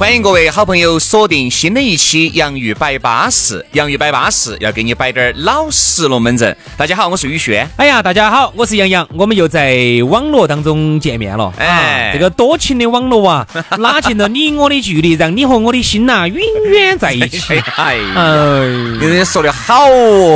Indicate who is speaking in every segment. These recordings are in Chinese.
Speaker 1: 欢迎各位好朋友锁定新的一期《洋芋摆巴士》，洋芋摆巴士要给你摆点儿老实龙门阵。大家好，我是宇轩。
Speaker 2: 哎呀，大家好，我是杨洋，我们又在网络当中见面了。哎，这个多情的网络啊，拉近了你我的距离，让你和我的心呐永远在一起。
Speaker 1: 哎呀，你说的好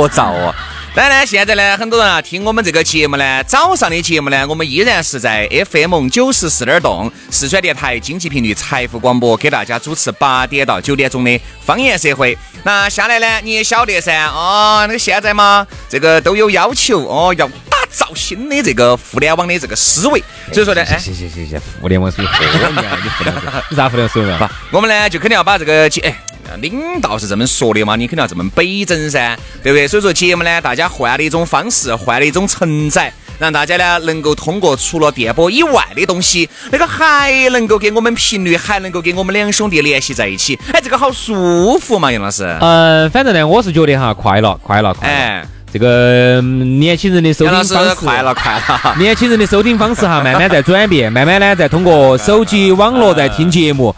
Speaker 1: 燥哦。当然呢，现在呢，很多人啊听我们这个节目呢，早上的节目呢，我们依然是在 FM 九十四点动四川电台经济频率财富广播给大家主持八点到九点钟的方言社会。那下来呢，你也晓得噻，哦，那个现在嘛，这个都有要求哦，要打造新的这个互联网的这个思维。所以说呢，
Speaker 2: 哎，谢谢谢谢，互联网思维你互联网，你啥互联网思维
Speaker 1: 嘛？我们呢就肯定要把这个哎。领导是这么说的嘛？你肯定要这么北整噻，对不对？所以说节目呢，大家换了一种方式，换了一种承载，让大家呢能够通过除了电波以外的东西，那个还能够给我们频率，还能够给我们两兄弟联系在一起。哎，这个好舒服嘛，杨老师。
Speaker 2: 嗯，反正呢，我是觉得哈，快乐，快乐，快乐。哎，这个年轻人的收听方式，
Speaker 1: 快乐，快乐。
Speaker 2: 年轻人的收听方式哈，慢慢在转变，慢慢呢在通过手机网络在听节目。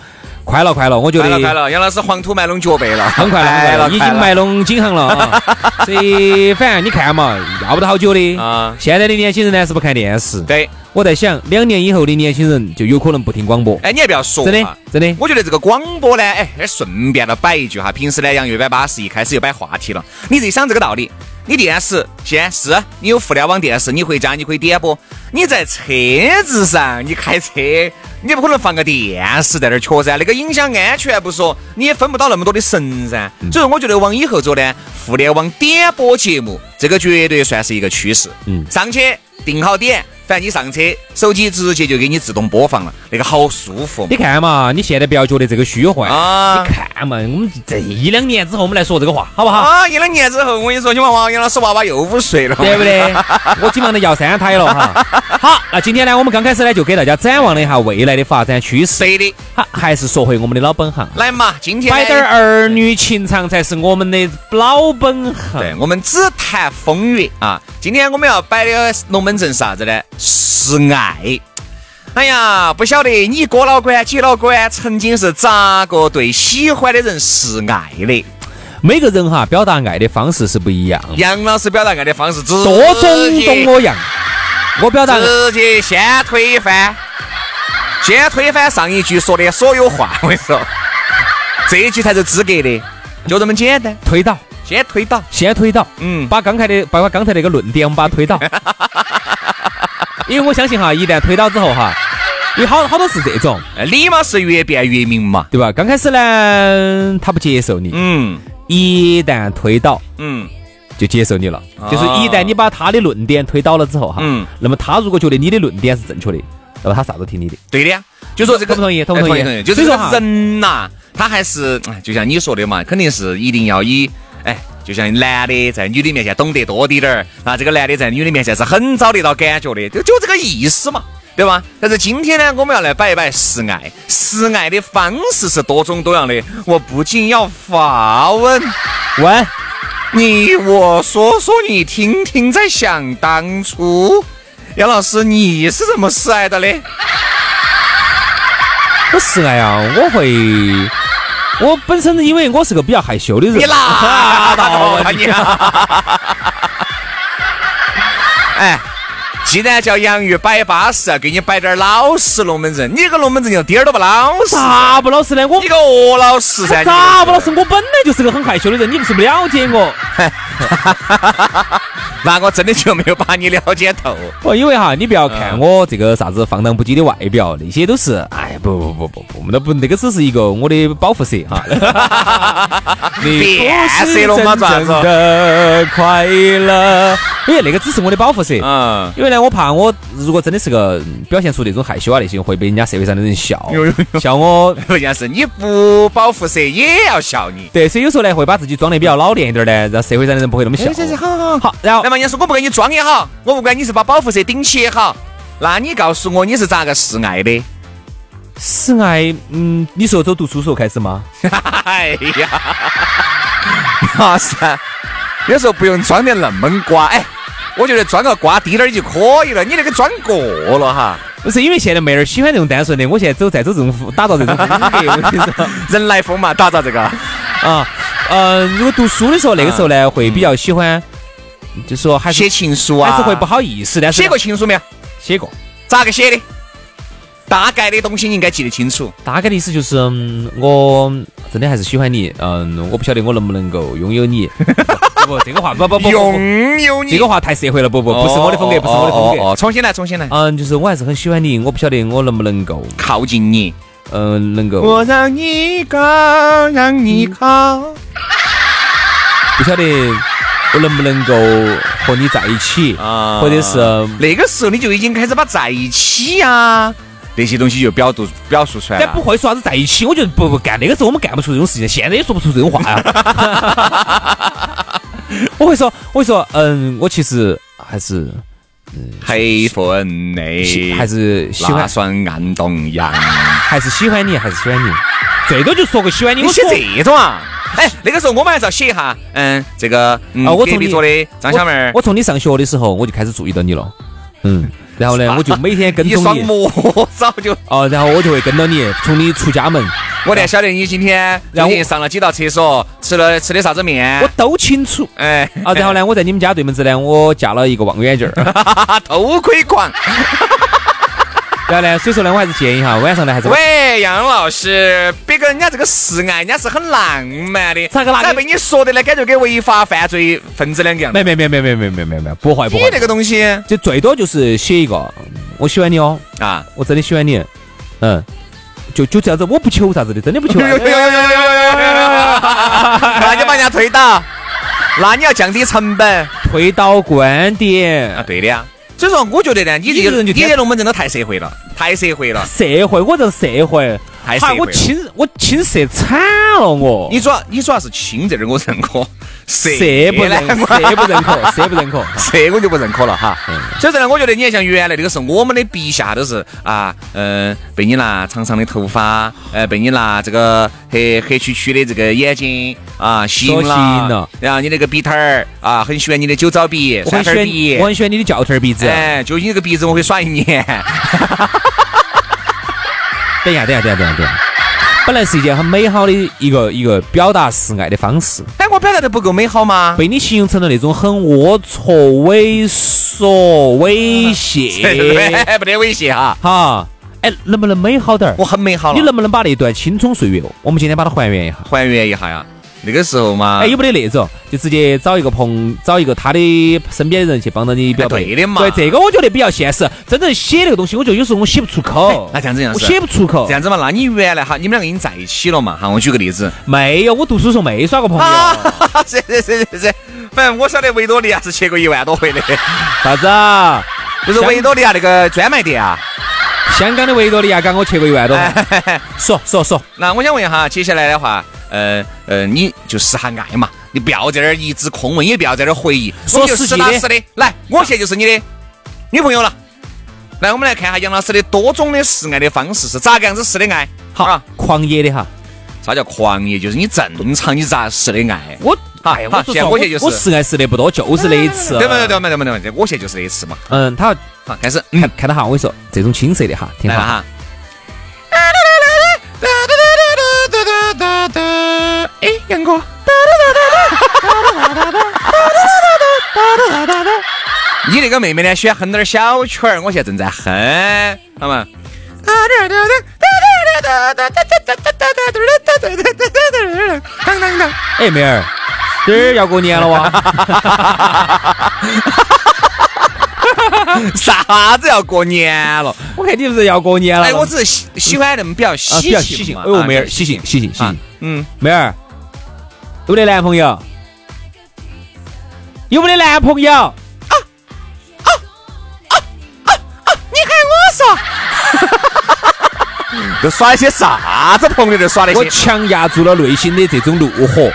Speaker 2: 快了，快了，我觉得
Speaker 1: 快了。快了杨老师黄土埋拢脚背了，
Speaker 2: 很快了，已经埋拢颈行了。所以，反正你看嘛，要不到好久的。啊，现在的年轻人呢是不看电视。
Speaker 1: 对，
Speaker 2: 我在想，两年以后的年轻人就有可能不听广播。
Speaker 1: 哎，你还不要说，
Speaker 2: 真的，真的。
Speaker 1: 我觉得这个广播呢，哎，顺便的摆一句哈，平时呢，杨月摆巴适一开始又摆话题了。你自己想这个道理，你电视现是你有互联网电视，你回家你可以点播。你在车子上，你开车。你不可能放个电视在那儿瞧噻，那个影响安全不说，你也分不到那么多的神噻。所以说，我觉得往以后走呢，互联网点播节目，这个绝对算是一个趋势。嗯，上去定好点。反正你上车，手机直接就给你自动播放了，那个好舒服。
Speaker 2: 你看嘛，你现在不要觉得这个虚幻啊！你看嘛，我们这一两年之后，我们来说这个话，好不好？
Speaker 1: 啊，一两年之后，我跟你说，你们王杨老师娃娃又五岁了，
Speaker 2: 对不对？我基本上要三胎了哈。好，那今天呢，我们刚开始呢，就给大家展望了一下未来的发展趋势。
Speaker 1: 对的。
Speaker 2: 好，还是说回我们的老本行。
Speaker 1: 来嘛，今天
Speaker 2: 摆点儿女情长才是我们的老本行。
Speaker 1: 对，我们只谈风月啊。今天我们要摆的龙门阵是啥子呢？示爱。哎呀，不晓得你哥老倌、姐老倌曾经是咋个对喜欢的人示爱的？
Speaker 2: 每个人哈表达爱的方式是不一样。
Speaker 1: 杨老师表达爱的方式多
Speaker 2: 种多我样。我表达
Speaker 1: 直接先推翻，先推翻上一句说的所有话。我跟你说，这一句才是资格的，就这么简单。
Speaker 2: 推倒，
Speaker 1: 先推倒，
Speaker 2: 先推倒。嗯，把刚才的，把刚才那个论点，我们把它推倒。因为我相信哈，一旦推倒之后哈，有好好多是这种，
Speaker 1: 理嘛是越辩越明嘛，
Speaker 2: 对吧？刚开始呢，他不接受你，嗯，一旦推倒，嗯，就接受你了。就是一旦你把他的论点推倒了之后哈，嗯，那么他如果觉得你的论点是正确的，那么他啥都听你的。
Speaker 1: 对的呀，就说这个
Speaker 2: 同不同意？同不同意？
Speaker 1: 就是说人呐，他还是就像你说的嘛，肯定是一定要以哎。就像男的在女的面前懂得多滴点儿，那这个男的在女的面前是很找得到感觉的，就就这个意思嘛，对吧？但是今天呢，我们要来摆一摆示爱，示爱的方式是多种多样的。我不仅要发问，
Speaker 2: 问
Speaker 1: 你我说说你听听，在想当初，杨老师你是怎么示爱的嘞？
Speaker 2: 我示爱啊，我会。我本身因为我是个比较害羞的人，
Speaker 1: 你拉倒吧 你！哎，既然叫洋芋摆巴适，给你摆点老实龙门阵。你个龙门阵就点儿都不老实，
Speaker 2: 咋不老实呢？我
Speaker 1: 你个鹅老实噻！
Speaker 2: 咋不老实？我本来就是个很害羞的人，你不是不了解我。
Speaker 1: 那我真的就没有把你了解透。
Speaker 2: 哦，因为哈，你不要看我这个啥子放荡不羁的外表，那些都是，哎，不不不不不，我们都不那个只是一个我的保护色哈。
Speaker 1: 变色了吗？
Speaker 2: 真正的快乐，因为那个只是我的保护色。嗯。因为呢，我怕我如果真的是个表现出那种害羞啊那些，会被人家社会上的人笑。笑我，
Speaker 1: 关键是你不保护色也要笑你。
Speaker 2: 对，所以有时候呢，会把自己装的比较老练一点呢，让社会上的人不会那么笑。
Speaker 1: 好好好。然后，那么人家说我不给你装也好，我不管你是把保护色顶起也好，那你告诉我你是咋个示爱的？
Speaker 2: 示爱，嗯，你说走读书时候开始吗？哎呀，
Speaker 1: 那是，有时候不用装的那么瓜，哎，我觉得装个瓜低点儿就可以了。你那个装过了哈。
Speaker 2: 不是因为现在妹儿喜欢这种单纯的，我现在走在走这种打造这种风格，
Speaker 1: 人来疯嘛，打造这个
Speaker 2: 啊，呃，如果读书的时候，那个时候呢，会比较喜欢。就说还是
Speaker 1: 写情书啊，
Speaker 2: 还是会不好意思但是。
Speaker 1: 写过情书没有？
Speaker 2: 写过。
Speaker 1: 咋个写的？大概的东西你应该记得清楚。
Speaker 2: 大概的意思就是，我真的还是喜欢你。嗯，我不晓得我能不能够拥有你。不不，这个话不不不
Speaker 1: 拥有你，
Speaker 2: 这个话太社会了。不不，不是我的风格，不是我的风格。
Speaker 1: 哦，重新来，重新来。
Speaker 2: 嗯，就是我还是很喜欢你，我不晓得我能不能够
Speaker 1: 靠近你。
Speaker 2: 嗯，能够。
Speaker 1: 我让你高，让你靠。
Speaker 2: 不晓得。我能不能够和你在一起啊？或者是
Speaker 1: 那个时候你就已经开始把在一起呀那些东西就表度表述出来了。
Speaker 2: 但不会说啥子在一起，我觉得不不干那个时候我们干不出这种事情，现在也说不出这种话呀。我会说，我会说，嗯，我其实还是
Speaker 1: 黑粉的，
Speaker 2: 还是喜欢
Speaker 1: 算暗动阳，
Speaker 2: 还是喜欢你，还是喜欢你，最多就说个喜欢你。
Speaker 1: 你写这种啊？哎，那个时候我们还是要写一下，嗯，这个啊，我从你做的张小妹儿，
Speaker 2: 我从你上学的时候我就开始注意到你了，嗯，然后呢，我就每天跟踪
Speaker 1: 你，磨早就
Speaker 2: 哦，然后我就会跟到你，从你出家门，
Speaker 1: 我才晓得你今天最近上了几道厕所，吃了吃的啥子面，
Speaker 2: 我都清楚，哎，啊，然后呢，我在你们家对门子呢，我架了一个望远镜儿，
Speaker 1: 偷窥狂。
Speaker 2: 然后呢，所以说呢，我还是建议哈，晚上呢还是。
Speaker 1: 喂，杨老师，别个人家这个示爱，人家是很浪漫的。
Speaker 2: 咋个
Speaker 1: 咋被你说的呢？感觉跟违法犯罪分子两个样。
Speaker 2: 没没没没没没没没没，不会不会。
Speaker 1: 你那个东西，
Speaker 2: 就最多就是写一个，我喜欢你哦啊，我真的喜欢你，嗯，就就这样子，我不求啥子的，真的不求。那
Speaker 1: 你把人家推倒，那你要降低成本，
Speaker 2: 推倒观点
Speaker 1: 啊，对的呀。所以说，我觉得呢，你这个人就你这龙门阵都太社会了，太社会了。
Speaker 2: 社会，我这社会，
Speaker 1: 太社会。
Speaker 2: 我亲，我亲社惨了我。
Speaker 1: 你主要，你主要是亲这点我认可，
Speaker 2: 社不认，社不认可，社不认可，
Speaker 1: 社 我就不认可了哈。所以说呢，我觉得你像原来那个时候，我们的笔下都是啊，嗯，被你拿长长的头发，呃，被你拿这个黑黑黢黢的这个眼睛。啊，吸引了，然后你那个鼻头儿啊，很喜欢你的酒糟鼻、
Speaker 2: 酸
Speaker 1: 甜鼻，
Speaker 2: 我很喜欢你的教头儿鼻子，
Speaker 1: 哎，就你这个鼻子我会耍一年。
Speaker 2: 等一下，等一下，等一下，等一下，本来是一件很美好的一个一个表达示爱的方式，
Speaker 1: 但我表达的不够美好吗？
Speaker 2: 被你形容成了那种很龌龊、猥琐、猥亵，
Speaker 1: 不得猥亵哈，
Speaker 2: 哈，哎，能不能美好点儿？
Speaker 1: 我很美好
Speaker 2: 了，你能不能把那段青葱岁月，我们今天把它还原一下？
Speaker 1: 还原一下呀。那个时候嘛，
Speaker 2: 哎，有没得那种，就直接找一个朋，找一个他的身边人去帮到你表白。
Speaker 1: 对的嘛。
Speaker 2: 对，这个我觉得比较现实。真正写那个东西，我觉得有时候我写不出口。
Speaker 1: 那这样子样
Speaker 2: 我写不出口。
Speaker 1: 这样子嘛，那你原来哈，你们两个已经在一起了嘛？哈，我举个例子。
Speaker 2: 没有，我读书时候没耍过朋友。
Speaker 1: 是是是是是。反正我晓得维多利亚是去过一万多回的。
Speaker 2: 啥子啊？
Speaker 1: 不是维多利亚那个专卖店啊？
Speaker 2: 香港的维多利亚港我去过一万多。说说说。
Speaker 1: 那我想问一下，接下来的话。呃呃，你就示下爱嘛，你不要在这儿一直空问，也不要在这儿回忆，
Speaker 2: 说实
Speaker 1: 打实的。来，我现在就是你的女朋友了。来，我们来看下杨老师的多种的示爱的方式是咋个样子示的爱？
Speaker 2: 好，狂野的哈。
Speaker 1: 啥叫狂野？就是你正常你咋示的爱？
Speaker 2: 我，哎，我现在我现在就是我实爱示的不多，就是那一次。
Speaker 1: 对不对嘛对嘛对嘛，我现在就是那一次嘛。
Speaker 2: 嗯，他
Speaker 1: 好开始
Speaker 2: 看看到哈，我跟你说，这种青涩的哈，挺好
Speaker 1: 哈。哎，杨哥，你那个妹妹呢？喜欢哼点小曲儿，我现在正在哼，好吗？
Speaker 2: 哎，妹儿，这儿要过年了哇！
Speaker 1: 啥子要过年了？
Speaker 2: 我看你不是要过年了？哎，
Speaker 1: 我只是喜喜欢那么比较喜庆嘛。
Speaker 2: 哎呦，妹儿，喜庆喜庆喜庆。嗯，妹儿，有没得男朋友？有没得男朋友？啊啊
Speaker 1: 啊啊啊！你喊我说。都耍一些啥子朋友？都耍那些。
Speaker 2: 我强压住了内心的这种怒火，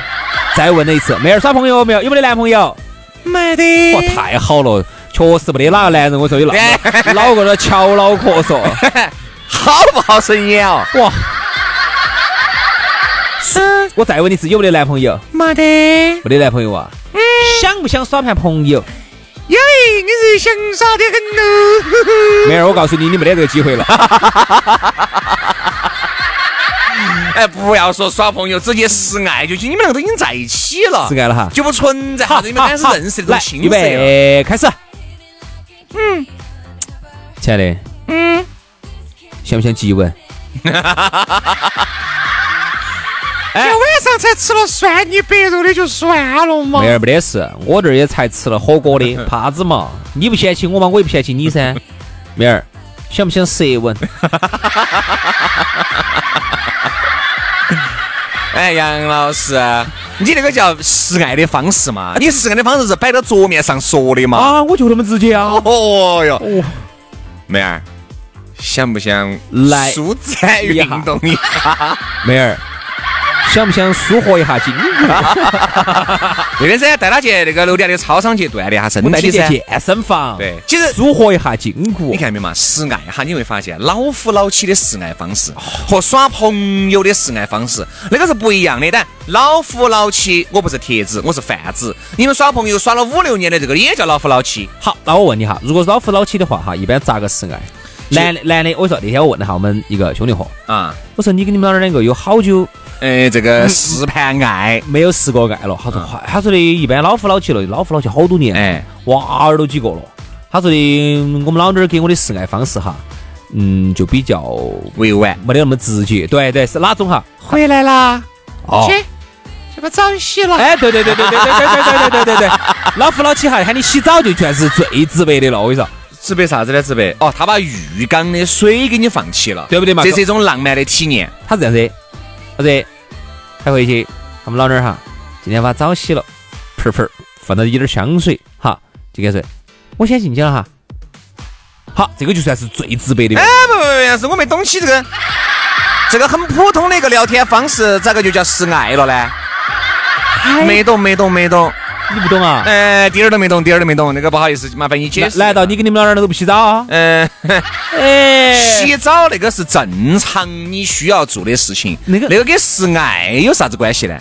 Speaker 2: 再问了一次：妹儿耍朋友没有？有没得男朋友？
Speaker 1: 没得。
Speaker 2: 哇，太好了，确实没得哪个男人。我说有那脑壳都翘脑壳说，
Speaker 1: 好不好生眼哦？哇！
Speaker 2: 我再问你一次，有没得男朋友？
Speaker 1: 没得。
Speaker 2: 没得男朋友啊？嗯。想不想耍盘朋友？
Speaker 1: 有，你是想耍的很喽。
Speaker 2: 妹儿，我告诉你，你没得这个机会了。
Speaker 1: 哎，不要说耍朋友，直接示爱就行。你们两个都已经在一起了，
Speaker 2: 示爱了哈，
Speaker 1: 就不存在哈，你们开始认识的种青
Speaker 2: 涩。预备，开始。嗯，亲爱的，嗯，想不想接吻？
Speaker 1: 哎，晚上才吃了蒜泥白肉的就算了嘛。
Speaker 2: 妹儿没得事，我这儿也才吃了火锅的，怕子嘛？你不嫌弃我嘛？我也不嫌弃你噻。妹儿，想不想舌吻？
Speaker 1: 哎，杨老师，你那个叫示爱的方式嘛？你示爱的方式是摆到桌面上说的嘛？
Speaker 2: 啊，我就那么直接啊。
Speaker 1: 哦哟，妹儿，想不想来舒展运动一下？
Speaker 2: 妹儿。想不想舒活一下筋骨？
Speaker 1: 对 的噻，带他去那个楼底下的操场去锻炼下身体
Speaker 2: 噻。健身房。
Speaker 1: 对，其实
Speaker 2: 舒活一下筋骨。
Speaker 1: 你看没嘛？示爱哈，你会发现老夫老妻的示爱方式和耍朋友的示爱方式那个是不一样的。但老夫老妻，我不是铁子，我是贩子。你们耍朋友耍了五六年的这个也叫老夫老妻。
Speaker 2: 好，那我问你哈，如果是老夫老妻的话哈，一般咋个示爱？男的男的，我说那天我问了下我们一个兄弟伙啊，我说你跟你们老儿两个有好久？
Speaker 1: 呃，这个试盘爱
Speaker 2: 没有试过爱了。他说，他说的一般老夫老妻了，老夫老妻好多年，哎，娃儿都几个了。他说的，我们老娘儿给我的示爱方式哈，嗯，就比较
Speaker 1: 委婉，
Speaker 2: 没得那么直接。对对，是哪种哈？
Speaker 1: 回来啦，哦，去，去把澡洗了。
Speaker 2: 哎，对对对对对对对对对对对对，老夫老妻哈，喊你洗澡就全是最直白的了。我跟你说，
Speaker 1: 直白啥子呢？直白哦，他把浴缸的水给你放起了，
Speaker 2: 对不对嘛？
Speaker 1: 这是一种浪漫的体验。
Speaker 2: 他是这样子，他这他回去，他们老娘儿哈，今天把澡洗了，盆盆放到一点香水，哈，就跟说，我先进去了哈。好，这个就算是最直白的。
Speaker 1: 哎，不不不，是我没懂起这个，这个很普通的一个聊天方式，咋个就叫示爱了呢？没懂，没懂，没懂。
Speaker 2: 你不懂啊？
Speaker 1: 哎，第二都没懂，第二都没懂。那个不好意思，麻烦你解释。
Speaker 2: 难道你跟你们老娘儿都不洗澡啊？嗯，
Speaker 1: 哎，洗澡那个是正常你需要做的事情。那个那个跟示爱有啥子关系呢？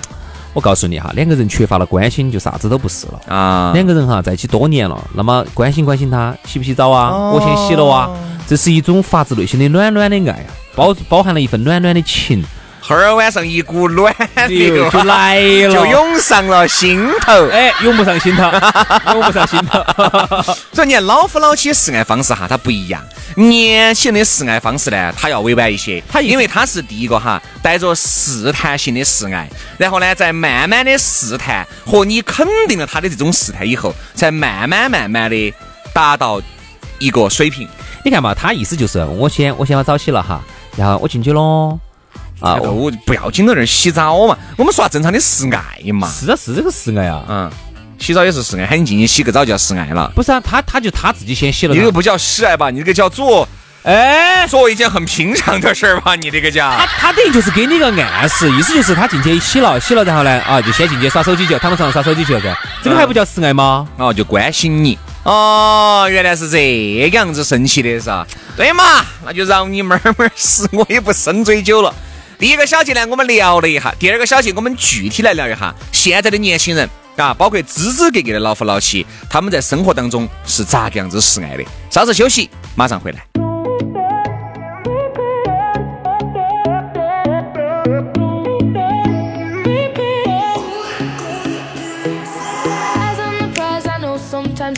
Speaker 2: 我告诉你哈，两个人缺乏了关心，就啥子都不是了啊。两个人哈在一起多年了，那么关心关心他，洗不洗澡啊？我先洗了啊。这是一种发自内心的暖暖的爱啊，包包含了一份暖暖的情。
Speaker 1: 后儿晚上一股暖
Speaker 2: 流 就来了，
Speaker 1: 就涌上了心头。
Speaker 2: 哎，涌不上心头，涌不上心头。
Speaker 1: 所以你看，老夫老妻示爱方式哈，它不一样。年轻人的示爱方式呢，他要委婉一些。他因为他是第一个哈，带着试探性的示爱，然后呢，再慢慢的试探，和你肯定了他的这种试探以后，才慢慢慢慢的达到一个水平。
Speaker 2: 你看嘛，他意思就是我先我先把早起了哈，然后我进去喽。
Speaker 1: 啊，我不要紧到那儿洗澡嘛，我们说正常的示爱嘛。
Speaker 2: 是啊，是这个示爱啊。
Speaker 1: 嗯，洗澡也是示爱，喊你进去洗个澡叫示爱了。
Speaker 2: 不是啊，他他就他自己先洗了。
Speaker 1: 你这个不叫示爱吧？你这个叫做，哎，做一件很平常的事儿吧？你这个叫。
Speaker 2: 他他等于就是给你个暗示，意思就是他进去洗了，洗了然后呢，啊，就先进去耍手机去，躺到床上耍手机去了噻。这个还不叫示爱吗？
Speaker 1: 哦，就关心你。哦，原来是这个样子神奇的是吧？对嘛，那就让你慢慢试，我也不深追究了。第一个小节呢，我们聊了一下；第二个小节，我们具体来聊一下现在的年轻人啊，包括支支格格的老夫老妻，他们在生活当中是咋个样子示爱的？稍事休息，马上回来。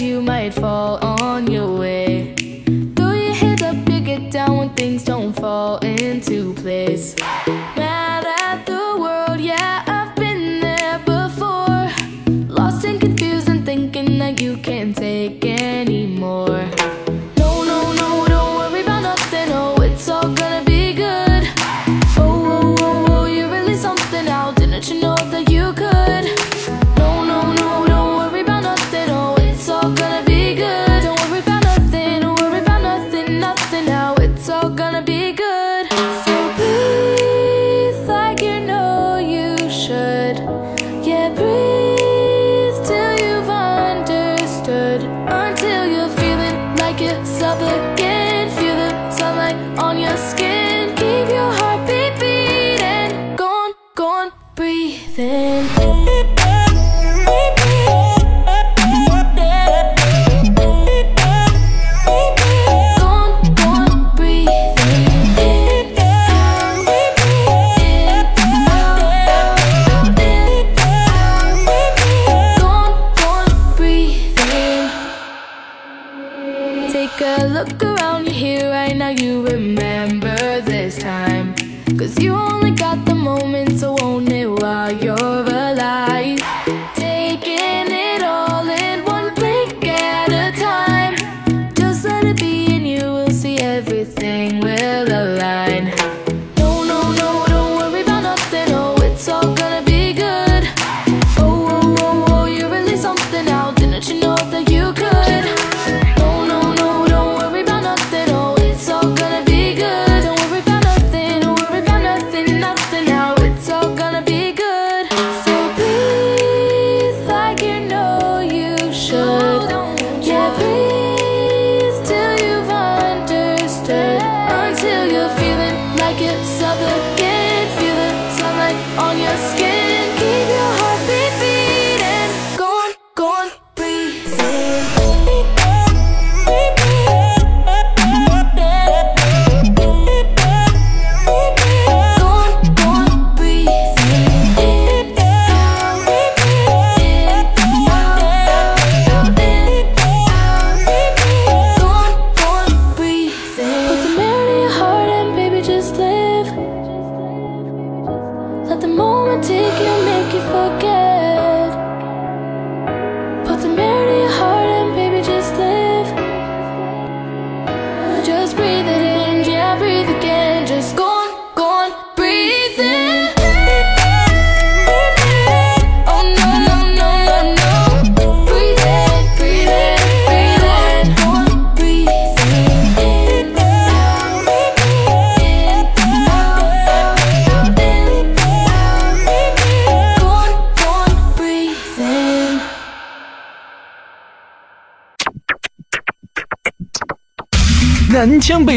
Speaker 3: You might fall on your way. you up, you get down when things don't fall into place. A look around you here right now. You remember this time. Cause you only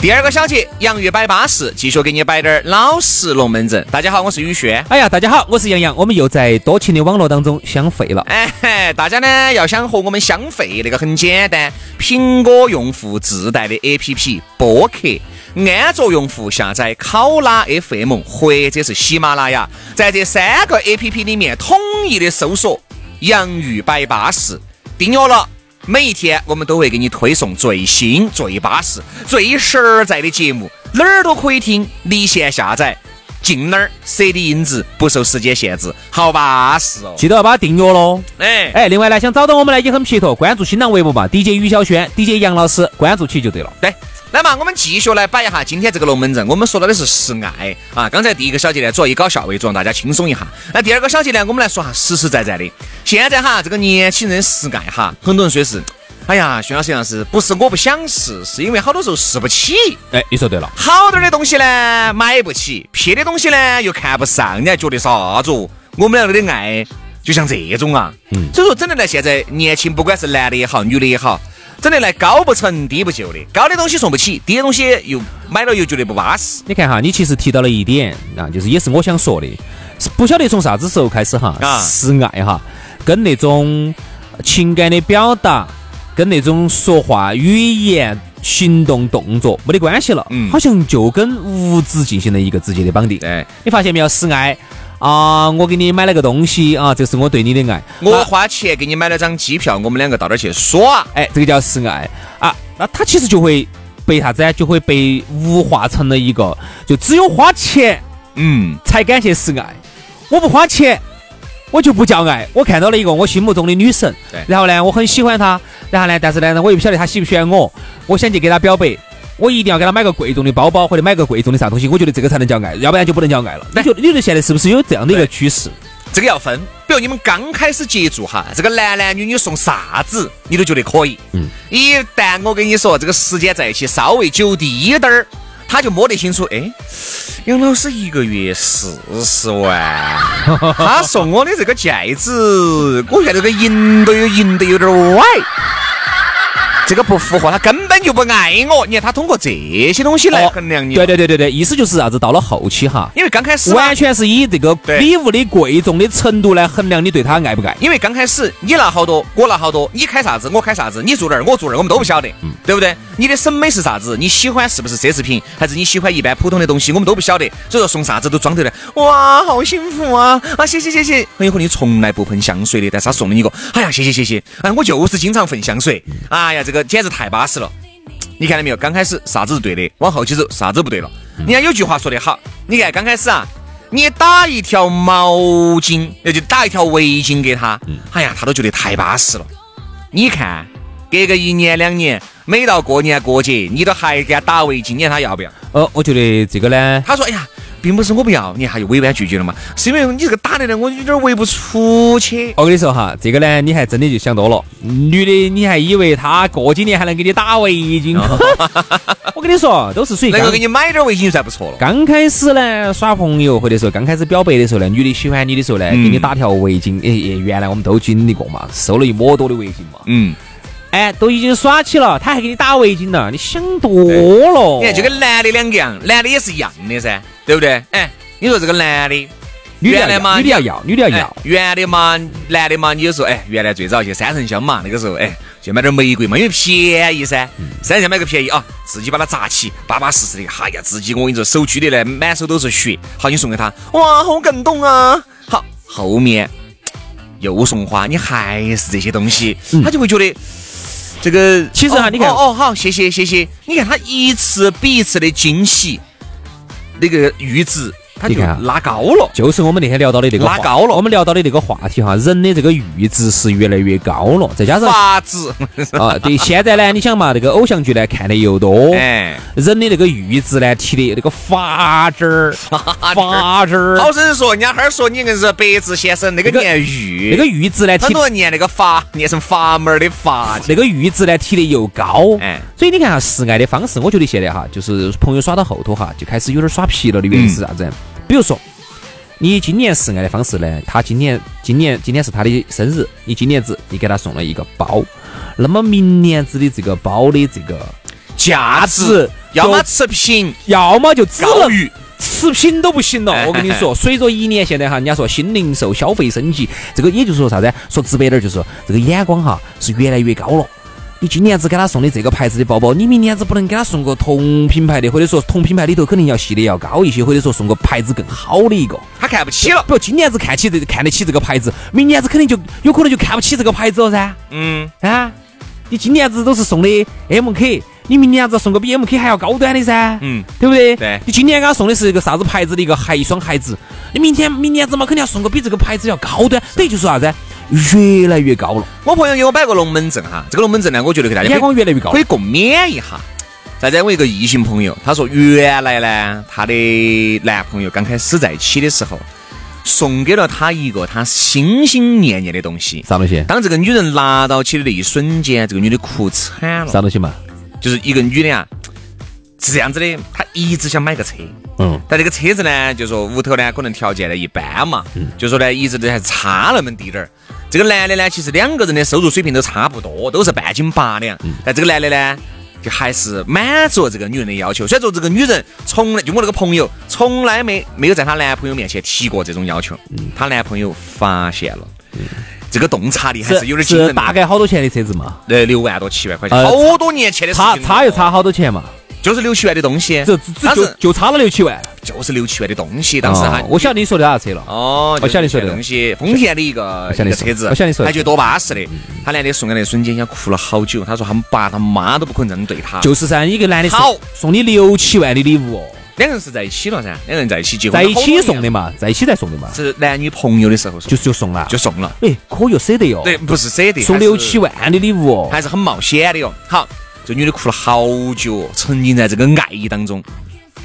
Speaker 1: 第二个小节，洋芋摆巴适，继续给你摆点儿老实龙门阵。大家好，我是宇轩。
Speaker 2: 哎呀，大家好，我是杨洋，我们又在多情的网络当中相会了。
Speaker 1: 哎嘿，大家呢要想和我们相会，那个很简单，苹果用户自带的 APP 播客，安卓用户下载考拉 FM 或者是喜马拉雅，在这三个 APP 里面统一的搜索“洋芋摆巴士”，订阅了。每一天我们都会给你推送最新、最巴适、最实在的节目，哪儿都可以听，离线下载，进哪儿谁的音质不受时间限制，好巴适哦！
Speaker 2: 记得要把它订阅喽。
Speaker 1: 哎
Speaker 2: 哎，另外呢，想找到我们呢也很撇脱，关注新浪微博嘛，DJ 于小轩，DJ 杨老师，关注起就对了。
Speaker 1: 对，那么我们继续来摆一下今天这个龙门阵。我们说到的是示爱啊，刚才第一个小节呢，主要以搞笑为主，让大家轻松一下。那第二个小节呢，我们来说下实实在在的。现在哈，这个年轻人示爱哈，很多人说是，哎呀，薛老师杨是不是我不想试，是因为好多时候试不起。
Speaker 2: 哎，你说对了。
Speaker 1: 好点儿的东西呢，买不起；撇的东西呢，又看不上，你还觉得啥子哦？我们两个的爱就像这种啊。嗯。所以说，真的呢现在年轻，不管是男的也好，女的也好，整得来高不成低不就的，高的东西送不起，低的东西又买了又觉得不巴适。
Speaker 2: 你看哈，你其实提到了一点啊，就是也是我想说的，是不晓得从啥子时候开始哈，
Speaker 1: 啊
Speaker 2: 示爱哈，跟那种情感的表达，跟那种说话语言、行动、动作没得关系了，
Speaker 1: 嗯
Speaker 2: 好像就跟物质进行了一个直接的绑定。
Speaker 1: 哎，
Speaker 2: 你发现没有？示爱啊，我给你买了个东西啊，这是我对你的爱。
Speaker 1: 我花钱给你买了张机票，我们两个到那儿去耍。
Speaker 2: 哎，这个叫示爱。啊，那他其实就会被啥子啊？就会被物化成了一个，就只有花钱
Speaker 1: 嗯，
Speaker 2: 才感谢示爱，我不花钱我就不叫爱，我看到了一个我心目中的女神，
Speaker 1: 对，
Speaker 2: 然后呢，我很喜欢她，然后呢，但是呢，我又不晓得她喜不喜欢我，我想去给她表白，我一定要给他买个贵重的包包或者买个贵重的啥东西，我觉得这个才能叫爱，要不然就不能叫爱了。你觉得你觉得现在是不是有这样的一个趋势？
Speaker 1: 这个要分，比如你们刚开始接触哈，这个男男女女送啥子，你都觉得可以。嗯，一旦我跟你说这个时间在一起稍微久滴一点儿。他就摸得清楚，哎，杨老师一个月四十万，他送我的这个戒指，我现在这个银都有银得有点歪。这个不符合，他根本就不爱我。你看，他通过这些东西来衡量你。
Speaker 2: 对对对对对，意思就是啥子？到了后期哈，
Speaker 1: 因为刚开始
Speaker 2: 完全是以这个礼物的贵重的程度来衡量你对他爱不爱。
Speaker 1: 因为刚开始你拿好多，我拿好多，你开啥子，我开啥子，你住哪儿，我住哪儿，我们都不晓得，对不对？你的审美是啥子？你喜欢是不是奢侈品，还是你喜欢一般普通的东西？我们都不晓得。所以说送啥子都装得来，哇，好幸福啊！啊，谢谢谢谢。很有可能你从来不喷香水的，但是他送了你一个，哎呀，谢谢谢谢。哎，我就是经常喷香水。哎呀，这个。简直太巴适了！你看到没有？刚开始啥子是对的，往后期走啥子不对了。你看有句话说得好，你看刚开始啊，你打一条毛巾，那就打一条围巾给他，哎呀，他都觉得太巴适了。你看，隔个一年两年，每到过年过节，你都还给他打围巾，你看他要不要？
Speaker 2: 呃，我觉得这个呢，
Speaker 1: 他说，哎呀。并不是我不要，你还就委婉拒绝了嘛？是因为你这个打的呢，我有点围不出去。
Speaker 2: 我跟你说哈，这个呢，你还真的就想多了。女的，你还以为她过几年还能给你打围巾？我跟你说，都是属于
Speaker 1: 能够给你买点围巾就算不错了。
Speaker 2: 刚开始呢，耍朋友或者说刚开始表白的时候呢，女的喜欢你的时候呢，给你打条围巾。哎，原来我们都经历过嘛，收了一摸多的围巾嘛。嗯。哎，都已经耍起了，他还给你打围巾了，你想多了。
Speaker 1: 你看，就跟男的两个样，男的也是一样的噻，对不对？哎，你说这个男的，
Speaker 2: 女的嘛，女的要要，女的要要。
Speaker 1: 原来嘛，男的嘛，你就说，哎，原来最早去三圣乡嘛，那个时候，哎，去买点玫瑰嘛，因为便宜噻。三圣乡买个便宜啊，自己把它扎起，巴巴适适的。哎呀，自己我跟你说，手举的嘞，满手都是血。好，你送给他，哇，好感动啊。好，后面又送花，你还是这些东西，他就会觉得。这个
Speaker 2: 其实哈，你看
Speaker 1: 哦，好，谢谢谢谢。你看他一次比一次的惊喜，那个阈值。他就拉高了，
Speaker 2: 就是我们那天聊到的那个
Speaker 1: 拉高了。
Speaker 2: 我们聊到的那个话题哈，人的这个阈值是越来越高了，再加上
Speaker 1: 法值
Speaker 2: 啊，对，现在呢，你想嘛，这个偶像剧呢看的又多，哎，人的那个阈值呢提的那个法值儿，法值儿。
Speaker 1: 好生说，人家哈儿说你硬是白字先生那个念阈，
Speaker 2: 那个阈值呢，
Speaker 1: 很多人念那个阀，念成阀门的阀，
Speaker 2: 那个阈值呢提的又高，哎，所以你看哈，示爱的方式，我觉得现在哈，就是朋友耍到后头哈，就开始有点耍皮了的原因是啥子？比如说，你今年示爱的方式呢？他今年今年今天是他的生日，你今年子你给他送了一个包，那么明年子的这个包的这个
Speaker 1: 价值，要么持平，
Speaker 2: 要么就只能持平都不行了。我跟你说，随着一年现在哈，人家说新零售消费升级，这个也就是说啥子？说直白点就是说，这个眼光哈是越来越高了。你今年子给他送的这个牌子的包包，你明年子不能给他送个同品牌的，或者说同品牌里头肯定要系列要高一些，或者说送个牌子更好的一个，
Speaker 1: 他看不起了。
Speaker 2: 不，今年子看起这看得起这个牌子，明年子肯定就有可能就看不起这个牌子了噻。嗯啊，你今年子都是送的 MK，你明年子送个比 MK 还要高端的噻。嗯，对不对？
Speaker 1: 对。
Speaker 2: 你今年给他送的是一个啥子牌子的一个鞋，一双鞋子，你明天明年子嘛肯定要送个比这个牌子要高端，等于就是啥子？越来越高了。
Speaker 1: 我朋友给我摆个龙门阵哈，这个龙门阵呢，我觉得给大家
Speaker 2: 眼光越来越高，
Speaker 1: 可以共勉一下。再者，我一个异性朋友，他说原来呢，他的男朋友刚开始在一起的时候，送给了他一个他心心念念的东西。
Speaker 2: 啥东西？
Speaker 1: 当这个女人拿到起的那一瞬间，这个女的哭惨了。
Speaker 2: 啥东西嘛？
Speaker 1: 就是一个女的啊，是这样子的，她一直想买个车。嗯，但这个车子呢，就说屋头呢可能条件呢一般嘛，嗯就说呢一直都还差那么滴点儿。这个男的呢，其实两个人的收入水平都差不多，都是半斤八两。但这个男的呢，就还是满足了这个女人的要求。虽然说这个女人从来就我那个朋友从来没没有在她男朋友面前提过这种要求。嗯，她男朋友发现了，这个洞察力还是有点惊人。
Speaker 2: 大概好多钱的车子嘛？
Speaker 1: 呃，六万多七万块钱，好多年前的。
Speaker 2: 差差又差好多钱嘛？
Speaker 1: 就是六七万的东西，
Speaker 2: 这只就就差了六七万，
Speaker 1: 就是六七万的东西。当时还
Speaker 2: 我晓得你说的啥车了。
Speaker 1: 哦，
Speaker 2: 我晓得你说的。
Speaker 1: 东西，丰田的一个一个车子，
Speaker 2: 我晓得你说，
Speaker 1: 还觉得多巴适的。他男的送的那瞬间，想哭了好久。他说他们爸他妈都不可能这样对他。
Speaker 2: 就是噻，一个男的
Speaker 1: 好。
Speaker 2: 送你六七万的礼物哦，
Speaker 1: 两个人是在一起了噻，两个人在一起结婚，
Speaker 2: 在一起送的嘛，在一起才送的嘛，
Speaker 1: 是男女朋友的时候
Speaker 2: 就就送了，
Speaker 1: 就送了。
Speaker 2: 哎，可又舍得哟，
Speaker 1: 对，不是舍得，
Speaker 2: 送六七万的礼物哦，
Speaker 1: 还是很冒险的哟。好，这女的哭了好久，沉浸在这个爱意当中。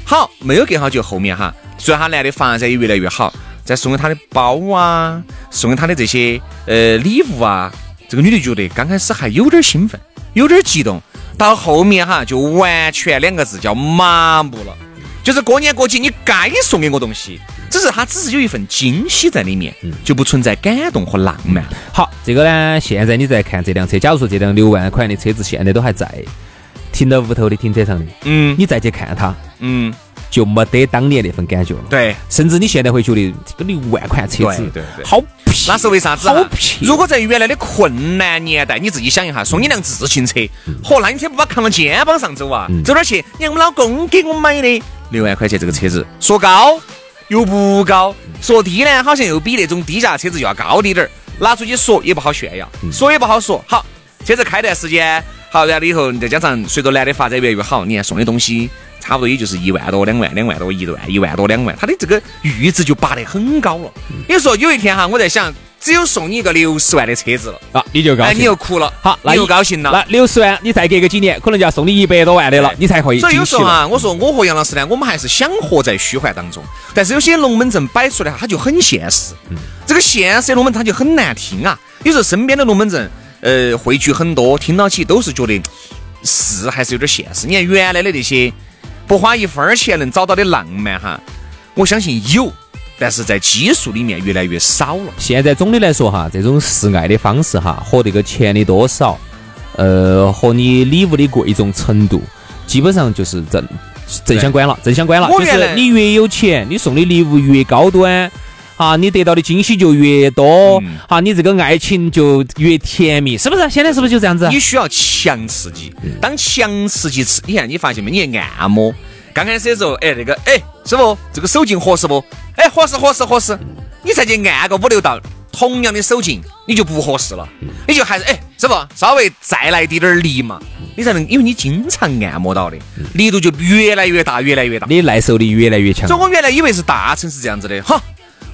Speaker 1: 好，没有隔好久，后面哈，随着他男的发展也越来越好，再送给他的包啊，送给他的这些呃礼物啊，这个女的觉得刚开始还有点兴奋，有点激动，到后面哈就完全两个字叫麻木了。就是过年过节你该送给我东西，只是它只是有一份惊喜在里面，就不存在感动和浪漫。
Speaker 2: 好，这个呢，现在你再看这辆车，假如说这辆六万块的车子现在都还在。停到屋头的停车场的，嗯，你再去看它，嗯，就没得当年那份感觉了。
Speaker 1: 对，
Speaker 2: 甚至你现在会觉得这个六万块车子，
Speaker 1: 对对，
Speaker 2: 好皮，
Speaker 1: 那是为啥子？
Speaker 2: 好皮。
Speaker 1: 如果在原来的困难年代，你自己想一下，送你辆自行车，嚯，那你天不把扛到肩膀上走啊？走哪儿去？你看我们老公给我买的六万块钱这个车子，说高又不高，说低呢，好像又比那种低价车子又要高滴点儿，拿出去说也不好炫耀，说也不好说。好，车子开段时间。好，然后以后再加上随着男的发展越来越好，你看送的东西差不多也就是一万多、两万、两万多、一万、一万多、两万，他的这个阈值就拔得很高了。你说有一天哈，我在想，只有送你一个六十万的车子了，
Speaker 2: 啊，你就高兴，
Speaker 1: 你又哭了，
Speaker 2: 好，
Speaker 1: 那又高兴了。
Speaker 2: 那六十万，你再隔个几年，可能就要送你一百多万的了，你才可以。
Speaker 1: 所以有时候啊，我说我和杨老师呢，我们还是想活在虚幻当中，但是有些龙门阵摆出来哈，它就很现实。这个现实的龙门它就很难听啊。有时候身边的龙门阵，呃，汇聚很多，听到起都是觉得。是还是有点现实。你看原来的那些不花一分钱能找到的浪漫哈，我相信有，但是在基数里面越来越少了。
Speaker 2: 现在总的来说哈，这种示爱的方式哈，和这个钱的多少，呃，和你礼物的贵重程度，基本上就是正正相关了，正相关了。就是你越有钱，你送的礼物越高端。啊，你得到的惊喜就越多，啊，你这个爱情就越甜蜜，是不是？现在是不是就这样子？
Speaker 1: 你需要强刺激，当强刺激吃，你看你发现没？你按摩刚开始的时候，哎，那个，哎，师傅，这个手劲合适不？哎，合适，合适，合适。你再去按个五六道，同样的手劲，你就不合适了，你就还是哎，师傅，稍微再来滴点力嘛，你才能，因为你经常按摩到的，力度就越来越大，越来越大，
Speaker 2: 你耐受力越来越强。
Speaker 1: 所以我原来以为是大城市这样子的，哈。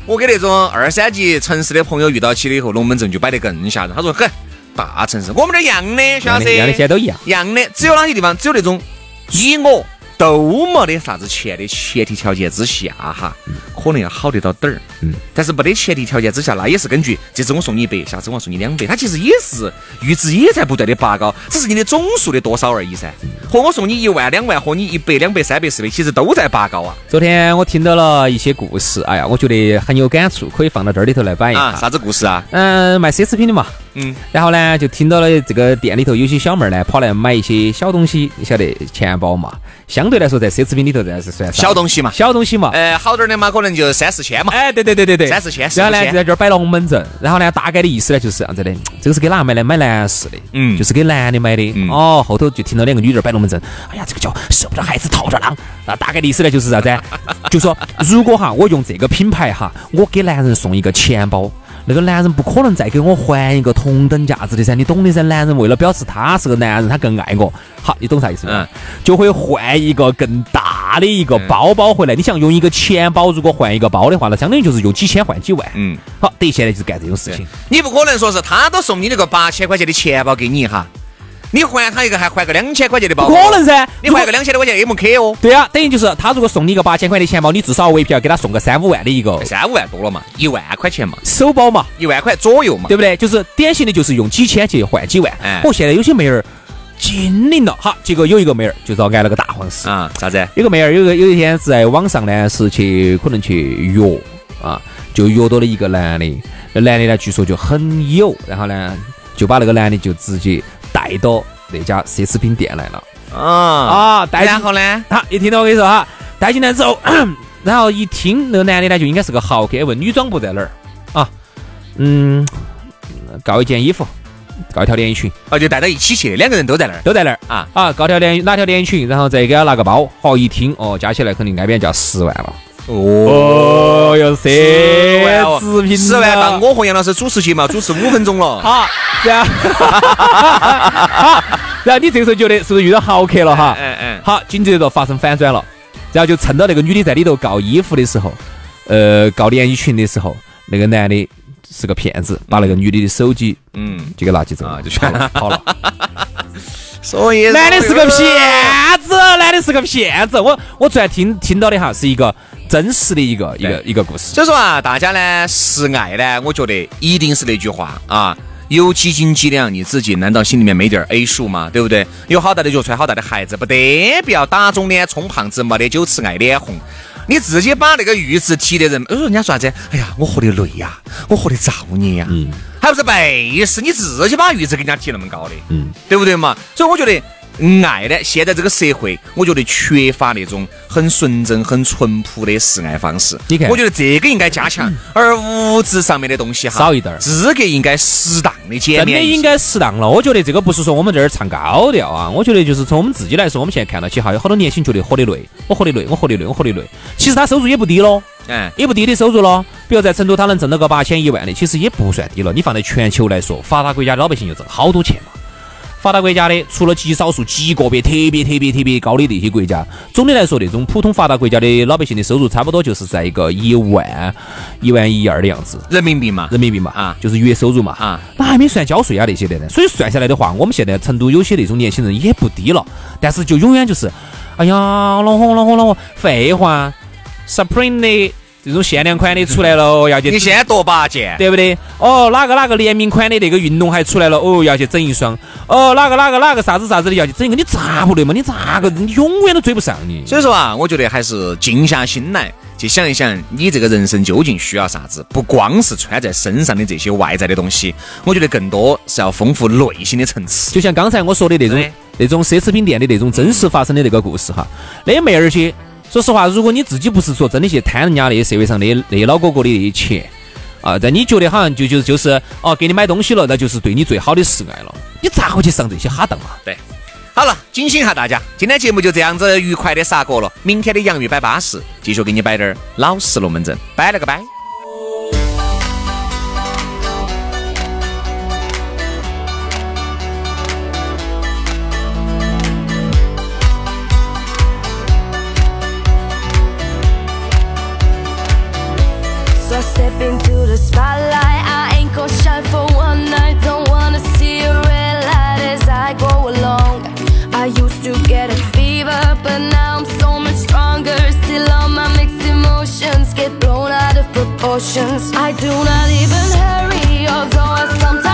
Speaker 1: 我跟那种二三级城市的朋友遇到起了以后，龙门阵就摆得更吓人。他说：“很大城市，我们这儿一样的，小子，
Speaker 2: 一样的，现在都一样，
Speaker 1: 一样的，只有哪些地方，只有那种你我。”都没得啥子钱的前提条件之下哈，可能要好得到点儿。嗯，但是没得前提条件之下，那也是根据这次我送你一百，下次我送你两百，它其实也是阈值也在不断的拔高，只是你的总数的多少而已噻。和我送你一万两万，和你一百两百三百四百，其实都在拔高啊。
Speaker 2: 昨天我听到了一些故事，哎呀，我觉得很有感触，可以放到这儿里头来摆一下。
Speaker 1: 啥子故事啊？
Speaker 2: 嗯，卖奢侈品的嘛。嗯，然后呢，就听到了这个店里头有些小妹儿呢，跑来买一些小东西，你晓得钱包嘛？相对来说，在奢侈品里头，这是算
Speaker 1: 小东西嘛？
Speaker 2: 小东西嘛？
Speaker 1: 呃，好点的嘛，可能就三四千嘛。
Speaker 2: 哎，对对对对对，
Speaker 1: 三四千。
Speaker 2: 然后呢，就在这儿摆龙门阵。然后呢，大概的意思呢，就是这样子的。这个是给哪买的？买男士的。嗯，就是给男的买的。哦，后头就听到两个女的摆龙门阵。哎呀，这个叫受不得孩子套着狼。那大概的意思呢，就是啥子？就说如果哈，我用这个品牌哈，我给男人送一个钱包。那个男人不可能再给我还一个同等价值的噻，你懂的噻。男人为了表示他是个男人，他更爱我，好，你懂啥意思嗯？就会换一个更大的一个包包回来。你想用一个钱包，如果换一个包的话，那相当于就是用几千换几万。嗯，好，等于现在就是干这种事情。
Speaker 1: 你不可能说是他都送你那个八千块钱的钱包给你哈。你还他一个，还还个两千块钱的包？
Speaker 2: 不可能噻！
Speaker 1: 你还个两千多块钱 M K 哦？
Speaker 2: 对啊，等于就是他如果送你一个八千块的钱包，你至少未必要给他送个三五万的一个。
Speaker 1: 三五万多了嘛？一万块钱嘛？
Speaker 2: 首包嘛？
Speaker 1: 一万块左右嘛？
Speaker 2: 对不对？就是典型的，就是用几千去换几万。我现在有些妹儿精灵了哈，结果有一个妹儿就遭挨了个大黄事
Speaker 1: 啊！啥子？
Speaker 2: 有个妹儿有个有一天是在网上呢，是去可能去约啊，就约到了一个男的，那男的呢据说就很有，然后呢就把那个男的就直接带到。那家奢侈品店来了啊啊！带
Speaker 1: 然后呢？
Speaker 2: 好，一听到我跟你说哈，带进来之后，然后一听那个男的呢，就应该是个豪客，问女装部在哪儿啊？嗯，告一件衣服，告一条连衣裙，
Speaker 1: 哦，就带到一起去，两个人都在那儿，
Speaker 2: 都在那儿啊啊！告条连哪条连衣裙，然后再给他拿个包，好一听哦，加起来肯定挨边就要十万了。哦哟，奢侈品
Speaker 1: 十万，当我和杨老师主持节目主持五分钟了。
Speaker 2: 好，然后，然后你这个时候觉得是不是遇到豪客了哈？嗯嗯。好，紧接着发生反转了。然后就趁到那个女的在里头告衣服的时候，呃，告连衣裙的时候，那个男的是个骗子，把那个女的的手机，嗯，就给拿起走了，就全了，好了。
Speaker 1: 所以
Speaker 2: 男的是个骗子，男的是个骗子。我我昨天听听到的哈，是一个真实的一个一个一个故事。
Speaker 1: 所以说啊，大家呢示爱呢，我觉得一定是那句话啊，有几斤几两，你自己难道心里面没点 A 数吗？对不对？有好大的脚，穿好大的鞋子，不得不要打肿脸充胖子，没得酒吃爱脸红。你自己把那个阈值提的人，呃，人家说啥子？哎呀，我活得累呀，我活得造孽呀，嗯，还不是背时？你自己把阈值给人家提那么高的，嗯，对不对嘛？所以我觉得。爱呢？现在这个社会，我觉得缺乏那种很纯正、很淳朴的示爱方式。
Speaker 2: 你看，
Speaker 1: 我觉得这个应该加强，而物质上面的东西哈
Speaker 2: 少一点，
Speaker 1: 资格应该适当的减免。
Speaker 2: 真的应该适当了。我觉得这个不是说我们这儿唱高调啊，我觉得就是从我们自己来说，我们现在看到起哈，有好多年轻觉得活得累，我活得累，我活得累，我活得累。其实他收入也不低喽，嗯，也不低的收入喽。比如在成都，他能挣到个八千一万的，其实也不算低了。你放在全球来说，发达国家的老百姓就挣好多钱嘛。发达国家的，除了极少数、极个别特别特别特别高的那些国家，总的来说，那种普通发达国家的老百姓的收入，差不多就是在一个一万、一万一二的样子，
Speaker 1: 人民币嘛，
Speaker 2: 人民币嘛，啊，就是月收入嘛，啊，那还没算交税啊那些的呢。所以算下来的话，我们现在成都有些那种年轻人也不低了，但是就永远就是，哎呀，老火老火老火，废话，Supreme 的。这种限量款的出来了，要去
Speaker 1: 你先夺八件，
Speaker 2: 对不对？哦，哪个哪个联名款的那个运动鞋出来了，哦，要去整一双。哦，哪个哪个哪个啥子啥子的要去整一个，你咋不对嘛？你咋个？你永远都追不上你。
Speaker 1: 所以说啊，我觉得还是静下心来，去想一想，你这个人生究竟需要啥子？不光是穿在身上的这些外在的东西，我觉得更多是要丰富内心的层次。
Speaker 2: 就像刚才我说的那种那种奢侈品店的那种真实发生的那个故事哈，那妹儿些。说实话，如果你自己不是说真的去贪人家那些社会上的那些老哥哥的那些钱啊，但你觉得好像就就就是哦，给你买东西了，那就是对你最好的示爱了，你咋会去上这些哈当嘛？
Speaker 1: 对，好了，警醒下大家，今天节目就这样子愉快的杀过了，明天的洋芋摆巴适，继续给你摆点儿老实龙门阵，拜了个拜。
Speaker 3: spotlight. I ain't gon' shine for one night. Don't wanna see a red light as I go along. I used to get a fever, but now I'm so much stronger. Still, all my mixed emotions get blown out of proportions. I do not even hurry, although I sometimes.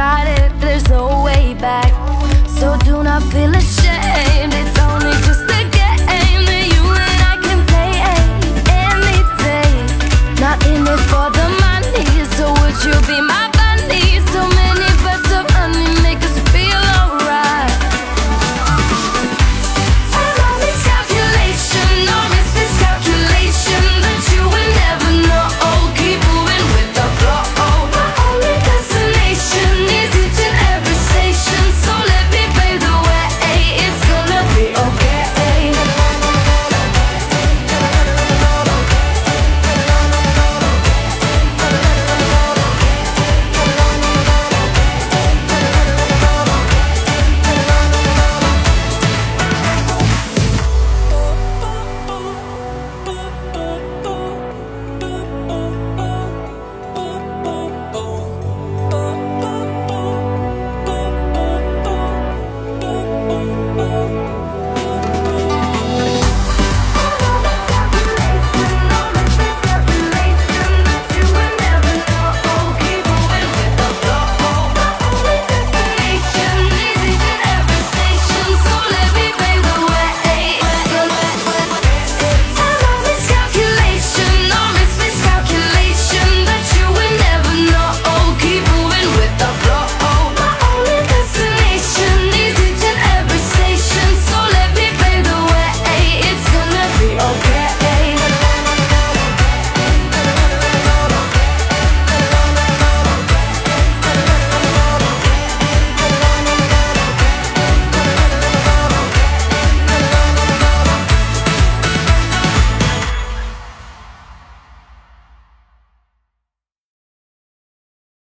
Speaker 3: Tried it, there's no way back. So do not feel ashamed.